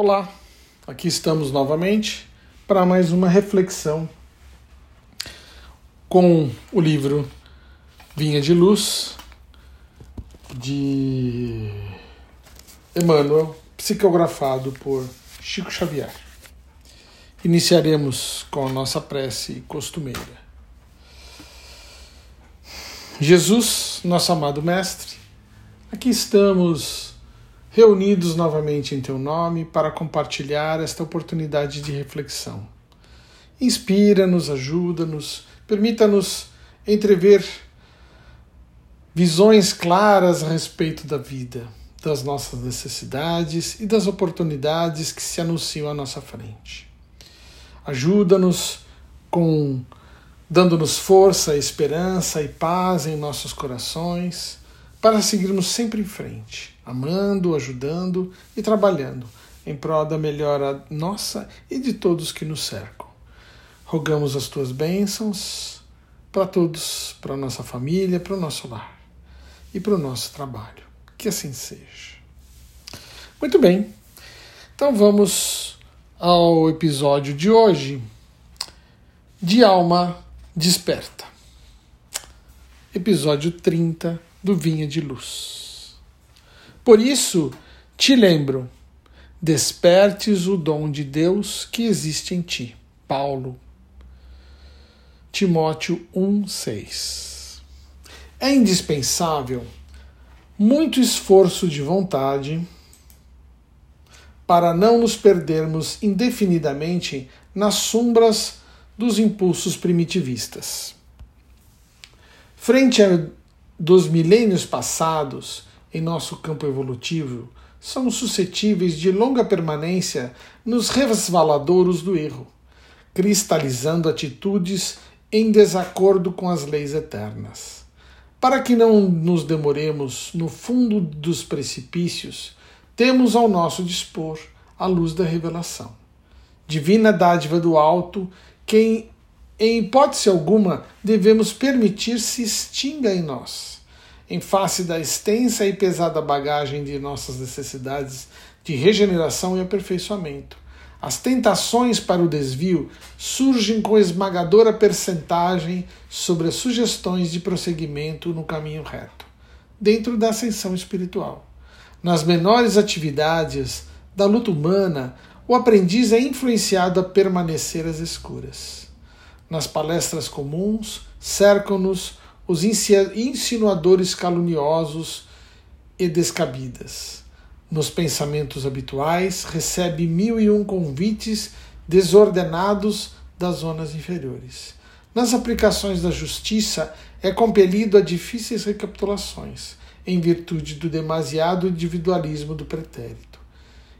Olá, aqui estamos novamente para mais uma reflexão com o livro Vinha de Luz de Emmanuel, psicografado por Chico Xavier. Iniciaremos com a nossa prece costumeira. Jesus, nosso amado Mestre, aqui estamos reunidos novamente em Teu nome para compartilhar esta oportunidade de reflexão. Inspira-nos, ajuda-nos, permita-nos entrever visões claras a respeito da vida, das nossas necessidades e das oportunidades que se anunciam à nossa frente. Ajuda-nos com dando-nos força, esperança e paz em nossos corações para seguirmos sempre em frente, amando, ajudando e trabalhando em prol da melhora nossa e de todos que nos cercam. Rogamos as tuas bênçãos para todos, para nossa família, para o nosso lar e para o nosso trabalho. Que assim seja. Muito bem, então vamos ao episódio de hoje de Alma Desperta. Episódio 30 do Vinha de Luz. Por isso, te lembro, despertes o dom de Deus que existe em ti. Paulo. Timóteo 1:6. É indispensável muito esforço de vontade para não nos perdermos indefinidamente nas sombras dos impulsos primitivistas. Frente a dos milênios passados em nosso campo evolutivo, somos suscetíveis de longa permanência nos resvaladouros do erro, cristalizando atitudes em desacordo com as leis eternas. Para que não nos demoremos no fundo dos precipícios, temos ao nosso dispor a luz da revelação. Divina dádiva do alto, quem em hipótese alguma, devemos permitir se extinga em nós, em face da extensa e pesada bagagem de nossas necessidades de regeneração e aperfeiçoamento. As tentações para o desvio surgem com esmagadora percentagem sobre as sugestões de prosseguimento no caminho reto, dentro da ascensão espiritual. Nas menores atividades da luta humana, o aprendiz é influenciado a permanecer às escuras. Nas palestras comuns, cercam-nos os insinuadores caluniosos e descabidas. Nos pensamentos habituais, recebe mil e um convites desordenados das zonas inferiores. Nas aplicações da justiça, é compelido a difíceis recapitulações, em virtude do demasiado individualismo do pretérito,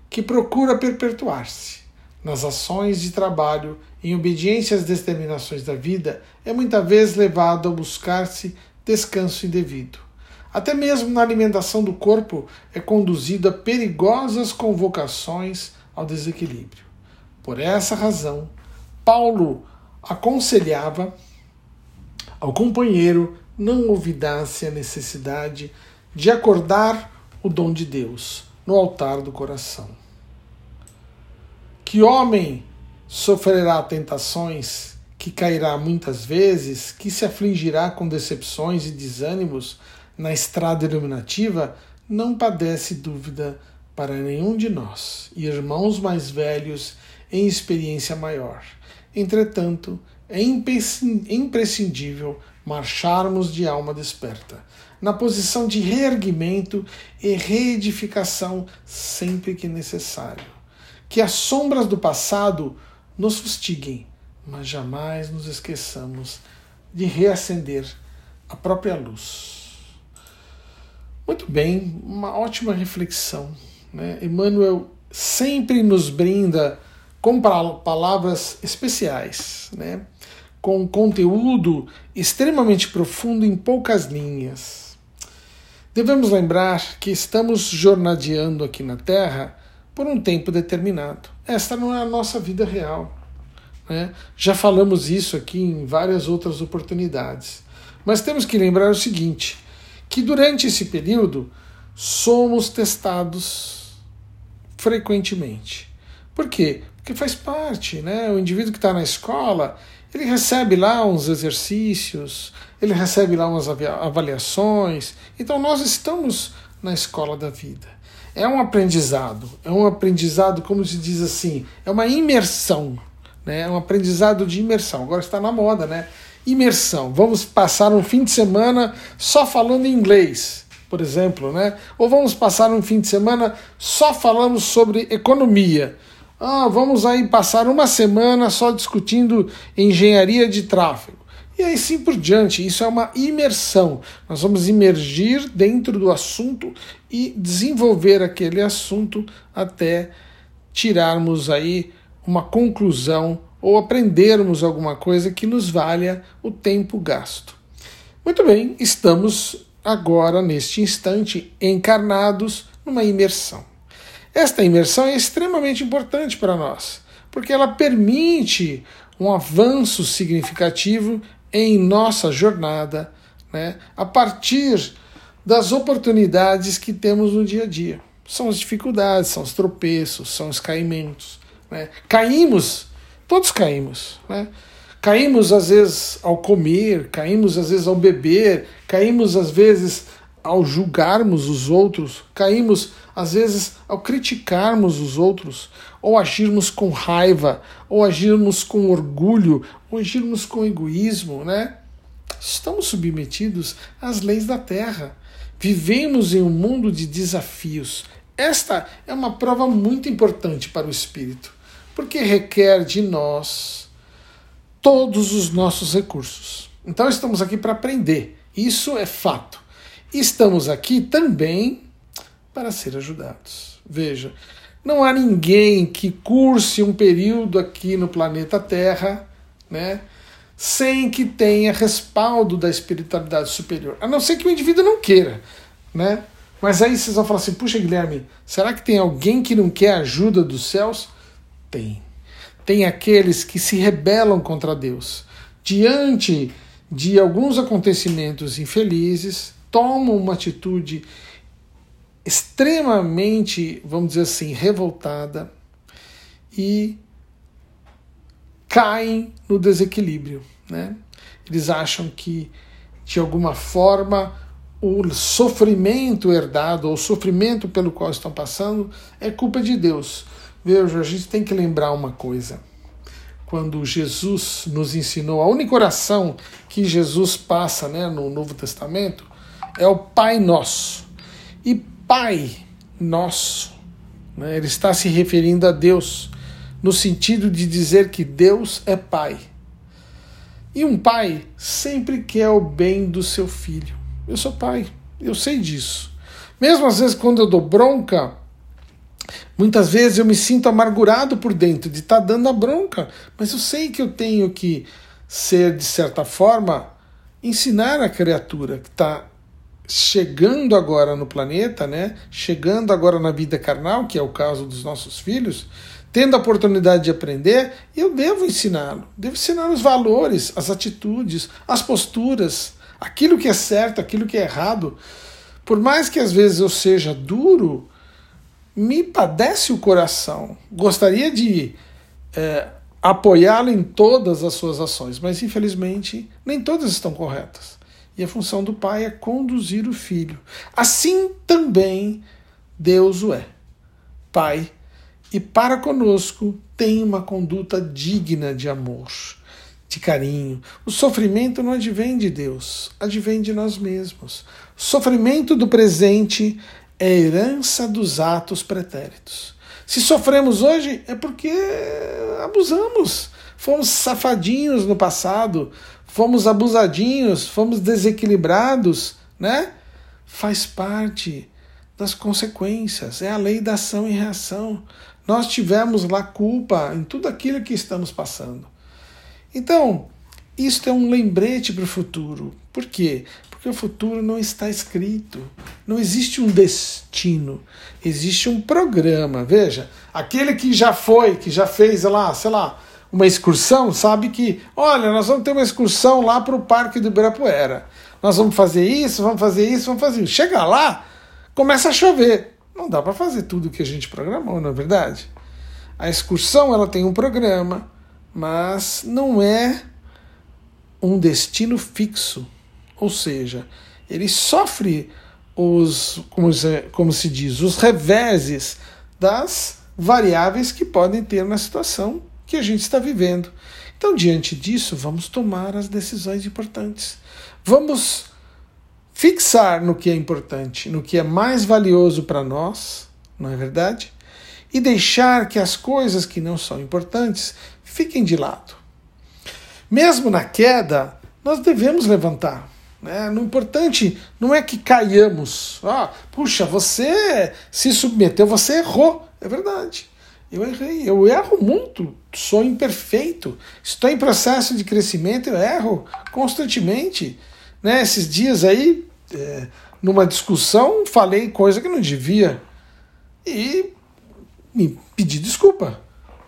que procura perpetuar-se nas ações de trabalho, em obediência às determinações da vida, é muitas vezes levado a buscar-se descanso indevido. Até mesmo na alimentação do corpo é conduzido a perigosas convocações ao desequilíbrio. Por essa razão, Paulo aconselhava ao companheiro não olvidasse a necessidade de acordar o dom de Deus no altar do coração. Que homem sofrerá tentações, que cairá muitas vezes, que se afligirá com decepções e desânimos na estrada iluminativa, não padece dúvida para nenhum de nós, irmãos mais velhos em experiência maior. Entretanto, é imprescindível marcharmos de alma desperta, na posição de reerguimento e reedificação sempre que necessário que as sombras do passado nos fustiguem, mas jamais nos esqueçamos de reacender a própria luz. Muito bem, uma ótima reflexão. Né? Emmanuel sempre nos brinda com palavras especiais, né? com conteúdo extremamente profundo em poucas linhas. Devemos lembrar que estamos jornadeando aqui na Terra por um tempo determinado. Esta não é a nossa vida real. Né? Já falamos isso aqui em várias outras oportunidades. Mas temos que lembrar o seguinte: que durante esse período somos testados frequentemente. Por quê? Porque faz parte, né? O indivíduo que está na escola, ele recebe lá uns exercícios, ele recebe lá umas avaliações. Então nós estamos na escola da vida. É um aprendizado, é um aprendizado, como se diz assim, é uma imersão, né? É um aprendizado de imersão. Agora está na moda, né? Imersão. Vamos passar um fim de semana só falando inglês, por exemplo, né? Ou vamos passar um fim de semana só falando sobre economia. Ah, vamos aí passar uma semana só discutindo engenharia de tráfego. E aí sim por diante, isso é uma imersão. Nós vamos imergir dentro do assunto e desenvolver aquele assunto até tirarmos aí uma conclusão ou aprendermos alguma coisa que nos valha o tempo gasto. Muito bem, estamos agora, neste instante, encarnados numa imersão. Esta imersão é extremamente importante para nós, porque ela permite um avanço significativo em nossa jornada, né, a partir das oportunidades que temos no dia a dia. São as dificuldades, são os tropeços, são os caimentos. Né? Caímos, todos caímos. Né? Caímos às vezes ao comer, caímos às vezes ao beber, caímos às vezes ao julgarmos os outros, caímos às vezes ao criticarmos os outros, ou agirmos com raiva, ou agirmos com orgulho, ou agirmos com egoísmo, né? Estamos submetidos às leis da terra. Vivemos em um mundo de desafios. Esta é uma prova muito importante para o espírito, porque requer de nós todos os nossos recursos. Então estamos aqui para aprender. Isso é fato. Estamos aqui também para ser ajudados. Veja, não há ninguém que curse um período aqui no planeta Terra, né, sem que tenha respaldo da espiritualidade superior. A não ser que o indivíduo não queira, né? Mas aí vocês vão falar assim: puxa, Guilherme, será que tem alguém que não quer ajuda dos céus? Tem. Tem aqueles que se rebelam contra Deus. Diante de alguns acontecimentos infelizes, tomam uma atitude extremamente, vamos dizer assim, revoltada e caem no desequilíbrio. Né? Eles acham que, de alguma forma, o sofrimento herdado, ou o sofrimento pelo qual estão passando, é culpa de Deus. Veja, a gente tem que lembrar uma coisa. Quando Jesus nos ensinou, a única oração que Jesus passa né, no Novo Testamento é o Pai Nosso. E Pai Nosso, né, ele está se referindo a Deus, no sentido de dizer que Deus é Pai. E um pai sempre quer o bem do seu filho. Eu sou pai, eu sei disso. Mesmo às vezes quando eu dou bronca, muitas vezes eu me sinto amargurado por dentro de estar tá dando a bronca, mas eu sei que eu tenho que ser, de certa forma, ensinar a criatura que está chegando agora no planeta, né? Chegando agora na vida carnal, que é o caso dos nossos filhos, tendo a oportunidade de aprender, eu devo ensiná-lo. Devo ensinar os valores, as atitudes, as posturas, aquilo que é certo, aquilo que é errado. Por mais que às vezes eu seja duro, me padece o coração. Gostaria de é, apoiá-lo em todas as suas ações, mas infelizmente nem todas estão corretas. E a função do pai é conduzir o filho. Assim também Deus o é. Pai, e para conosco tem uma conduta digna de amor, de carinho. O sofrimento não advém de Deus, advém de nós mesmos. O sofrimento do presente é herança dos atos pretéritos. Se sofremos hoje é porque abusamos, fomos safadinhos no passado, fomos abusadinhos, fomos desequilibrados, né? Faz parte das consequências, é a lei da ação e reação. Nós tivemos lá culpa em tudo aquilo que estamos passando. Então, isto é um lembrete para o futuro. Por quê? Porque o futuro não está escrito. Não existe um destino. Existe um programa. Veja, aquele que já foi, que já fez lá, sei lá, uma excursão, sabe que, olha, nós vamos ter uma excursão lá para o Parque do Ibirapuera. Nós vamos fazer isso, vamos fazer isso, vamos fazer isso. Chega lá, começa a chover. Não dá para fazer tudo o que a gente programou, não é verdade? A excursão ela tem um programa, mas não é um destino fixo. Ou seja, ele sofre os, como se, como se diz, os reveses das variáveis que podem ter na situação que a gente está vivendo. Então, diante disso, vamos tomar as decisões importantes. Vamos fixar no que é importante, no que é mais valioso para nós, não é verdade? E deixar que as coisas que não são importantes fiquem de lado. Mesmo na queda, nós devemos levantar. Né? O importante não é que caiamos. Ah, puxa, você se submeteu, você errou. É verdade. Eu errei, eu erro muito, sou imperfeito, estou em processo de crescimento, eu erro constantemente. Né? Esses dias aí, é, numa discussão, falei coisa que não devia e me pedi desculpa.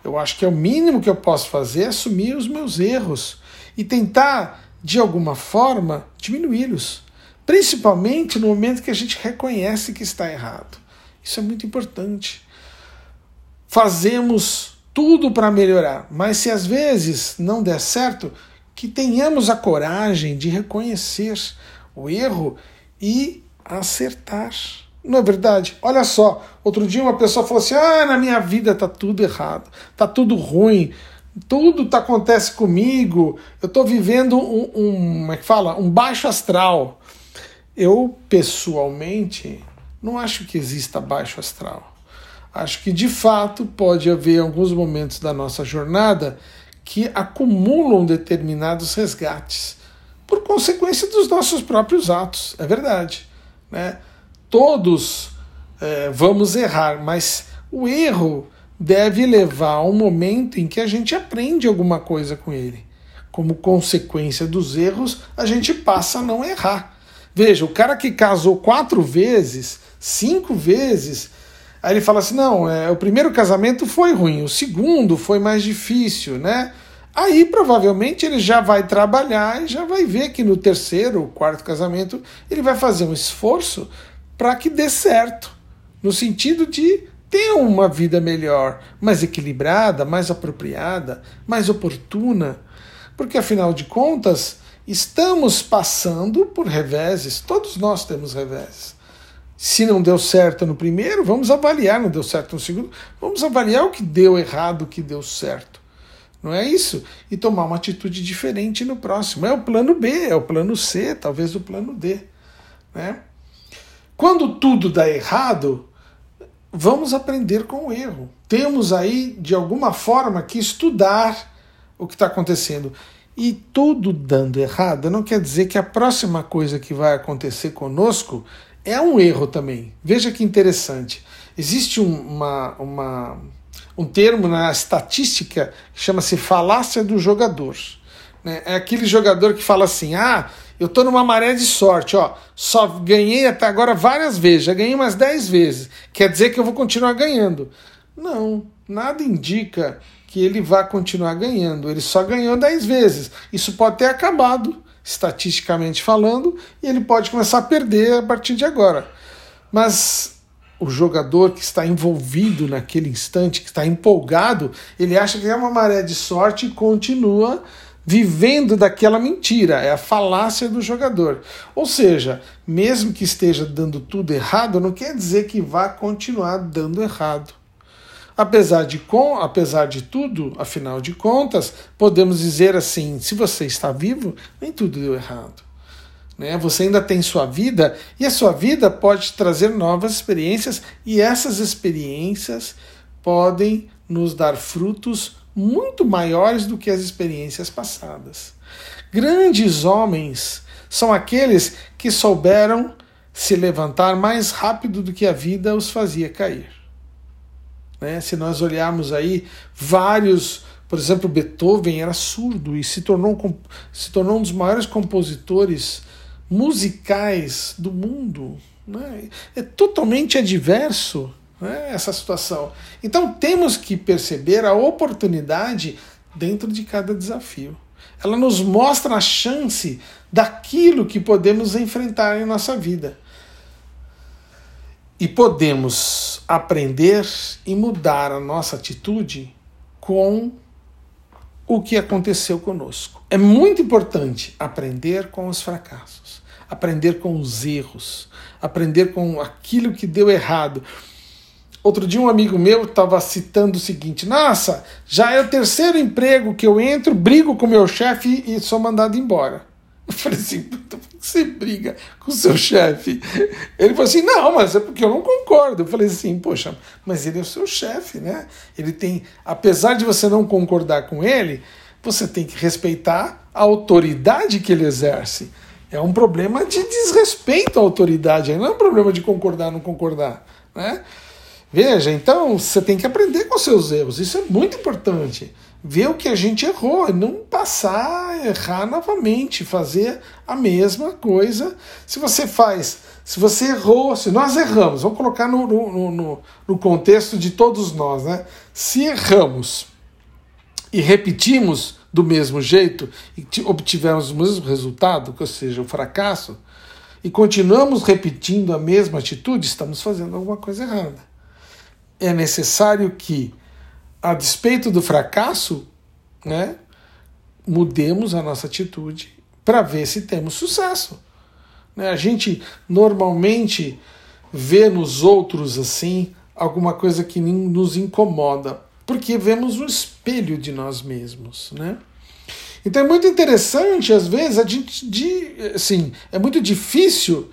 Eu acho que é o mínimo que eu posso fazer é assumir os meus erros e tentar de alguma forma, diminuí-los. Principalmente no momento que a gente reconhece que está errado. Isso é muito importante. Fazemos tudo para melhorar, mas se às vezes não der certo, que tenhamos a coragem de reconhecer o erro e acertar. Não é verdade? Olha só, outro dia uma pessoa falou assim: ah, na minha vida está tudo errado, está tudo ruim, tudo tá, acontece comigo, eu estou vivendo um, um, como é que fala? um baixo astral. Eu, pessoalmente, não acho que exista baixo astral. Acho que, de fato, pode haver alguns momentos da nossa jornada que acumulam determinados resgates, por consequência dos nossos próprios atos. É verdade. Né? Todos é, vamos errar, mas o erro deve levar a um momento em que a gente aprende alguma coisa com ele. Como consequência dos erros, a gente passa a não errar. Veja, o cara que casou quatro vezes, cinco vezes, aí ele fala assim: não, é, o primeiro casamento foi ruim, o segundo foi mais difícil, né? Aí provavelmente ele já vai trabalhar e já vai ver que no terceiro, quarto casamento, ele vai fazer um esforço para que dê certo, no sentido de ter uma vida melhor, mais equilibrada, mais apropriada, mais oportuna, porque afinal de contas estamos passando por reveses, todos nós temos reveses. Se não deu certo no primeiro, vamos avaliar, não deu certo no segundo, vamos avaliar o que deu errado, o que deu certo. Não é isso? E tomar uma atitude diferente no próximo. É o plano B, é o plano C, talvez o plano D. Né? Quando tudo dá errado, vamos aprender com o erro. Temos aí, de alguma forma, que estudar o que está acontecendo. E tudo dando errado não quer dizer que a próxima coisa que vai acontecer conosco é um erro também. Veja que interessante. Existe um, uma, uma, um termo na estatística que chama-se falácia do jogador. Né? É aquele jogador que fala assim: ah, eu estou numa maré de sorte, ó. Só ganhei até agora várias vezes, já ganhei umas 10 vezes. Quer dizer que eu vou continuar ganhando. Não, nada indica que ele vá continuar ganhando. Ele só ganhou 10 vezes. Isso pode ter acabado, estatisticamente falando, e ele pode começar a perder a partir de agora. Mas o jogador que está envolvido naquele instante, que está empolgado, ele acha que é uma maré de sorte e continua vivendo daquela mentira, é a falácia do jogador. Ou seja, mesmo que esteja dando tudo errado, não quer dizer que vá continuar dando errado. Apesar de, com, apesar de tudo, afinal de contas, podemos dizer assim: se você está vivo, nem tudo deu errado. Né? Você ainda tem sua vida e a sua vida pode trazer novas experiências, e essas experiências podem nos dar frutos muito maiores do que as experiências passadas. Grandes homens são aqueles que souberam se levantar mais rápido do que a vida os fazia cair. Né? Se nós olharmos aí vários, por exemplo, Beethoven era surdo e se tornou, se tornou um dos maiores compositores musicais do mundo. Né? É totalmente adverso né, essa situação. Então temos que perceber a oportunidade dentro de cada desafio. Ela nos mostra a chance daquilo que podemos enfrentar em nossa vida. E podemos aprender e mudar a nossa atitude com o que aconteceu conosco. É muito importante aprender com os fracassos, aprender com os erros, aprender com aquilo que deu errado. Outro dia um amigo meu estava citando o seguinte: Nossa, já é o terceiro emprego que eu entro, brigo com meu chefe e sou mandado embora. Eu falei assim, você briga com o seu chefe? Ele falou assim, não, mas é porque eu não concordo. Eu falei assim, poxa, mas ele é o seu chefe, né? Ele tem, apesar de você não concordar com ele, você tem que respeitar a autoridade que ele exerce. É um problema de desrespeito à autoridade, não é um problema de concordar ou não concordar, né? Veja, então você tem que aprender com seus erros, isso é muito importante. Ver o que a gente errou e não passar a errar novamente, fazer a mesma coisa. Se você faz, se você errou, se nós erramos, vamos colocar no, no, no, no contexto de todos nós, né? Se erramos e repetimos do mesmo jeito e obtivemos o mesmo resultado, ou seja, o fracasso, e continuamos repetindo a mesma atitude, estamos fazendo alguma coisa errada é necessário que, a despeito do fracasso, né, mudemos a nossa atitude para ver se temos sucesso. Né? A gente normalmente vê nos outros assim alguma coisa que nos incomoda, porque vemos um espelho de nós mesmos, né? Então é muito interessante, às vezes, a gente, de, assim, é muito difícil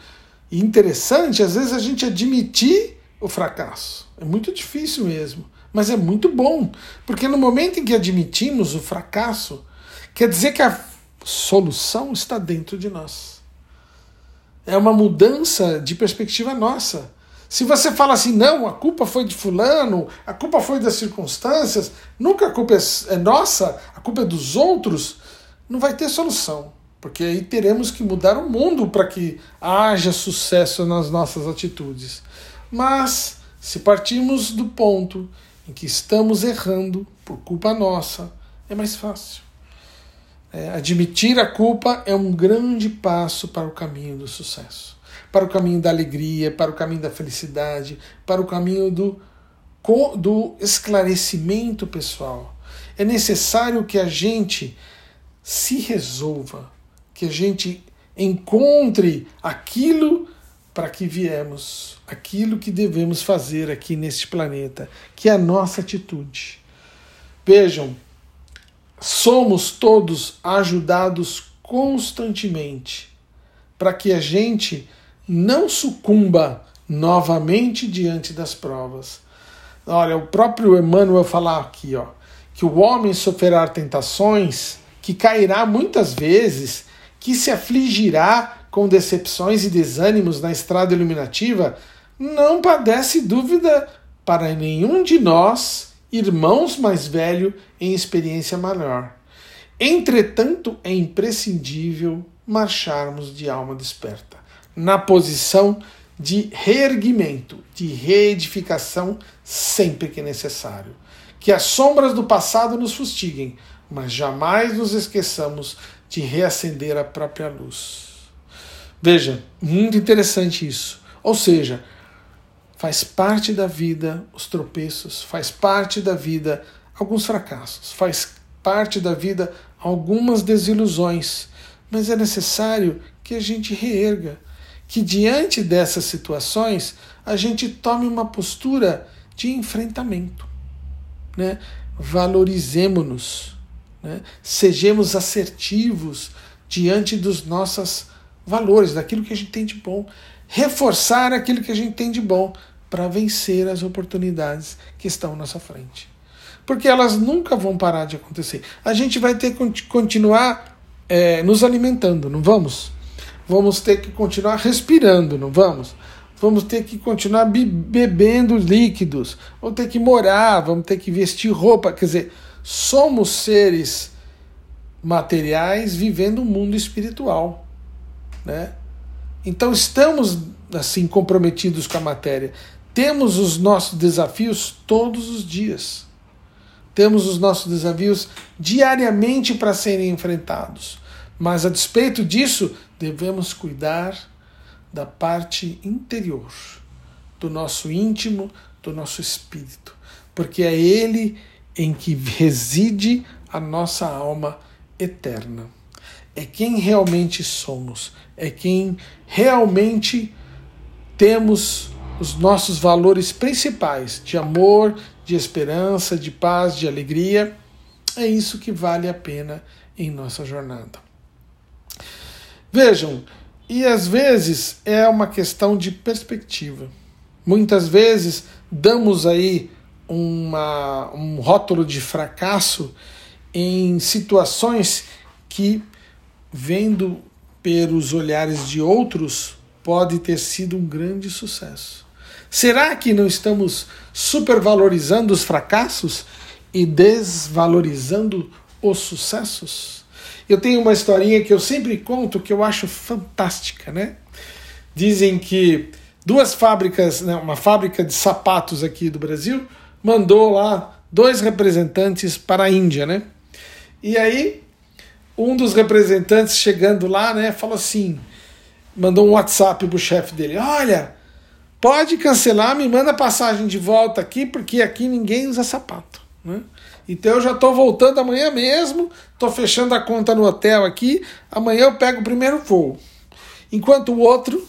e interessante, às vezes, a gente admitir o fracasso. É muito difícil mesmo, mas é muito bom, porque no momento em que admitimos o fracasso, quer dizer que a solução está dentro de nós. É uma mudança de perspectiva nossa. Se você fala assim, não, a culpa foi de fulano, a culpa foi das circunstâncias, nunca a culpa é, é nossa, a culpa é dos outros, não vai ter solução. Porque aí teremos que mudar o mundo para que haja sucesso nas nossas atitudes. Mas, se partirmos do ponto em que estamos errando por culpa nossa, é mais fácil. É, admitir a culpa é um grande passo para o caminho do sucesso, para o caminho da alegria, para o caminho da felicidade, para o caminho do, do esclarecimento pessoal. É necessário que a gente se resolva, que a gente encontre aquilo para que viemos aquilo que devemos fazer aqui neste planeta, que é a nossa atitude. Vejam, somos todos ajudados constantemente para que a gente não sucumba novamente diante das provas. Olha, o próprio Emmanuel falar aqui, ó, que o homem sofrerá tentações, que cairá muitas vezes, que se afligirá com decepções e desânimos na estrada iluminativa, não padece dúvida para nenhum de nós, irmãos mais velho em experiência maior. Entretanto, é imprescindível marcharmos de alma desperta, na posição de reerguimento, de reedificação sempre que necessário. Que as sombras do passado nos fustiguem, mas jamais nos esqueçamos de reacender a própria luz. Veja, muito interessante isso. Ou seja, faz parte da vida os tropeços, faz parte da vida alguns fracassos, faz parte da vida algumas desilusões, mas é necessário que a gente reerga, que diante dessas situações a gente tome uma postura de enfrentamento. Né? Valorizemos-nos, né? sejamos assertivos diante dos nossas valores, daquilo que a gente tem de bom, reforçar aquilo que a gente tem de bom para vencer as oportunidades que estão à nossa frente. Porque elas nunca vão parar de acontecer. A gente vai ter que continuar é, nos alimentando, não vamos? Vamos ter que continuar respirando, não vamos? Vamos ter que continuar bebendo líquidos, vamos ter que morar, vamos ter que vestir roupa. Quer dizer, somos seres materiais vivendo um mundo espiritual. Né? Então estamos assim comprometidos com a matéria. Temos os nossos desafios todos os dias. Temos os nossos desafios diariamente para serem enfrentados. Mas a despeito disso, devemos cuidar da parte interior, do nosso íntimo, do nosso espírito, porque é Ele em que reside a nossa alma eterna. É quem realmente somos, é quem realmente temos os nossos valores principais de amor, de esperança, de paz, de alegria. É isso que vale a pena em nossa jornada. Vejam, e às vezes é uma questão de perspectiva. Muitas vezes damos aí uma, um rótulo de fracasso em situações que, vendo pelos olhares de outros, pode ter sido um grande sucesso. Será que não estamos supervalorizando os fracassos e desvalorizando os sucessos? Eu tenho uma historinha que eu sempre conto que eu acho fantástica, né? Dizem que duas fábricas, né, uma fábrica de sapatos aqui do Brasil, mandou lá dois representantes para a Índia, né? E aí um dos representantes chegando lá, né, falou assim, mandou um WhatsApp pro chefe dele, olha, pode cancelar, me manda passagem de volta aqui, porque aqui ninguém usa sapato, né? Então eu já estou voltando amanhã mesmo, estou fechando a conta no hotel aqui, amanhã eu pego o primeiro voo. Enquanto o outro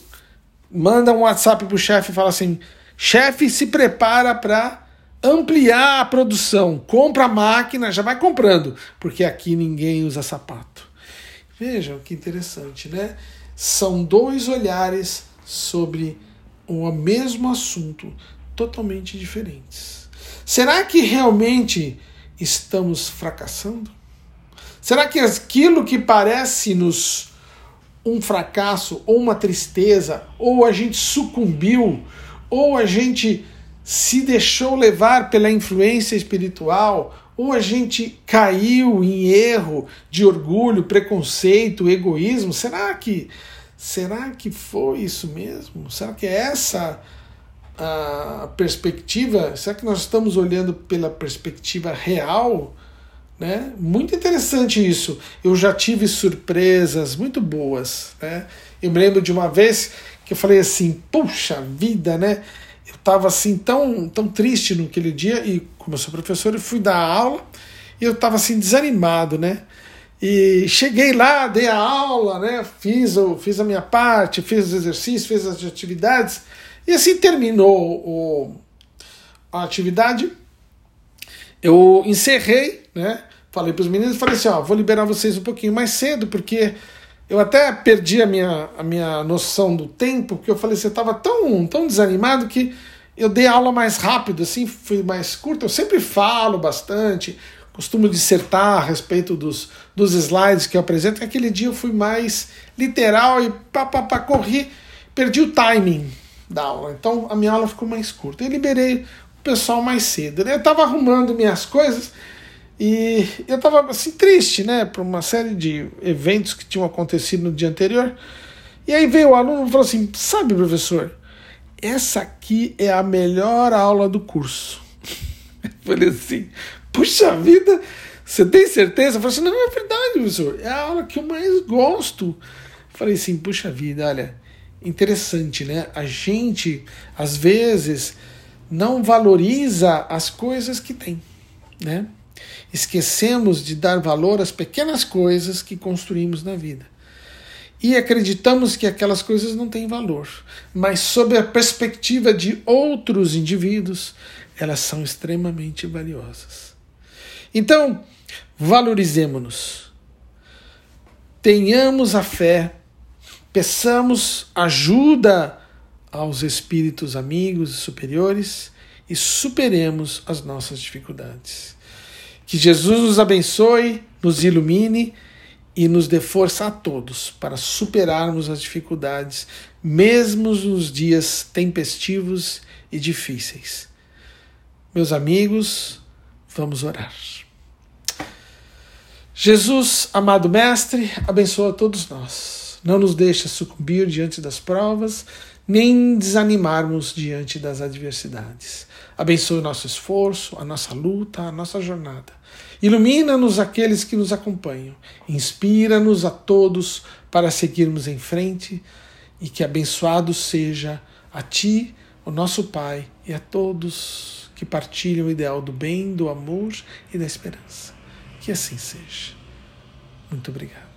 manda um WhatsApp para o chefe e fala assim: chefe, se prepara para ampliar a produção, compra a máquina, já vai comprando, porque aqui ninguém usa sapato. Vejam que interessante, né? São dois olhares sobre o mesmo assunto, totalmente diferentes. Será que realmente estamos fracassando? Será que aquilo que parece-nos um fracasso, ou uma tristeza, ou a gente sucumbiu, ou a gente se deixou levar pela influência espiritual, ou a gente caiu em erro de orgulho, preconceito, egoísmo? Será que será que foi isso mesmo? Será que é essa a perspectiva, será que nós estamos olhando pela perspectiva real? Né? Muito interessante isso. Eu já tive surpresas muito boas. Né? Eu me lembro de uma vez que eu falei assim: puxa vida, né? Eu estava assim tão, tão triste naquele dia, e como eu sou professor, eu fui dar aula e eu estava assim desanimado, né? E cheguei lá, dei a aula, né? Fiz, fiz a minha parte, fiz os exercícios, fiz as atividades. E assim terminou o, a atividade. Eu encerrei, né? Falei para os meninos, falei assim, ó, vou liberar vocês um pouquinho mais cedo, porque eu até perdi a minha, a minha noção do tempo, porque eu falei, você estava tão, tão desanimado que eu dei aula mais rápido, assim, fui mais curto. Eu sempre falo bastante, costumo dissertar a respeito dos, dos slides que eu apresento. Aquele dia eu fui mais literal e pá, pá, pá, corri, perdi o timing, da aula. Então a minha aula ficou mais curta. Eu liberei o pessoal mais cedo. Né? Eu estava arrumando minhas coisas e eu estava assim triste, né, por uma série de eventos que tinham acontecido no dia anterior. E aí veio o aluno e falou assim: "Sabe, professor, essa aqui é a melhor aula do curso". Eu falei assim: "Puxa vida, você tem certeza?" Eu falei assim: "Não, é verdade, professor. É a aula que eu mais gosto". Eu falei assim: "Puxa vida, olha, interessante, né? A gente, às vezes, não valoriza as coisas que tem, né? Esquecemos de dar valor às pequenas coisas que construímos na vida. E acreditamos que aquelas coisas não têm valor, mas sob a perspectiva de outros indivíduos, elas são extremamente valiosas. Então, valorizemos-nos. Tenhamos a fé Peçamos ajuda aos espíritos amigos e superiores e superemos as nossas dificuldades. Que Jesus nos abençoe, nos ilumine e nos dê força a todos para superarmos as dificuldades, mesmo nos dias tempestivos e difíceis. Meus amigos, vamos orar. Jesus, amado Mestre, abençoa todos nós não nos deixa sucumbir diante das provas, nem desanimarmos diante das adversidades. Abençoe o nosso esforço, a nossa luta, a nossa jornada. Ilumina-nos aqueles que nos acompanham. Inspira-nos a todos para seguirmos em frente e que abençoado seja a Ti, o nosso Pai e a todos que partilham o ideal do bem, do amor e da esperança. Que assim seja. Muito obrigado.